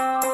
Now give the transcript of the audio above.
Bye.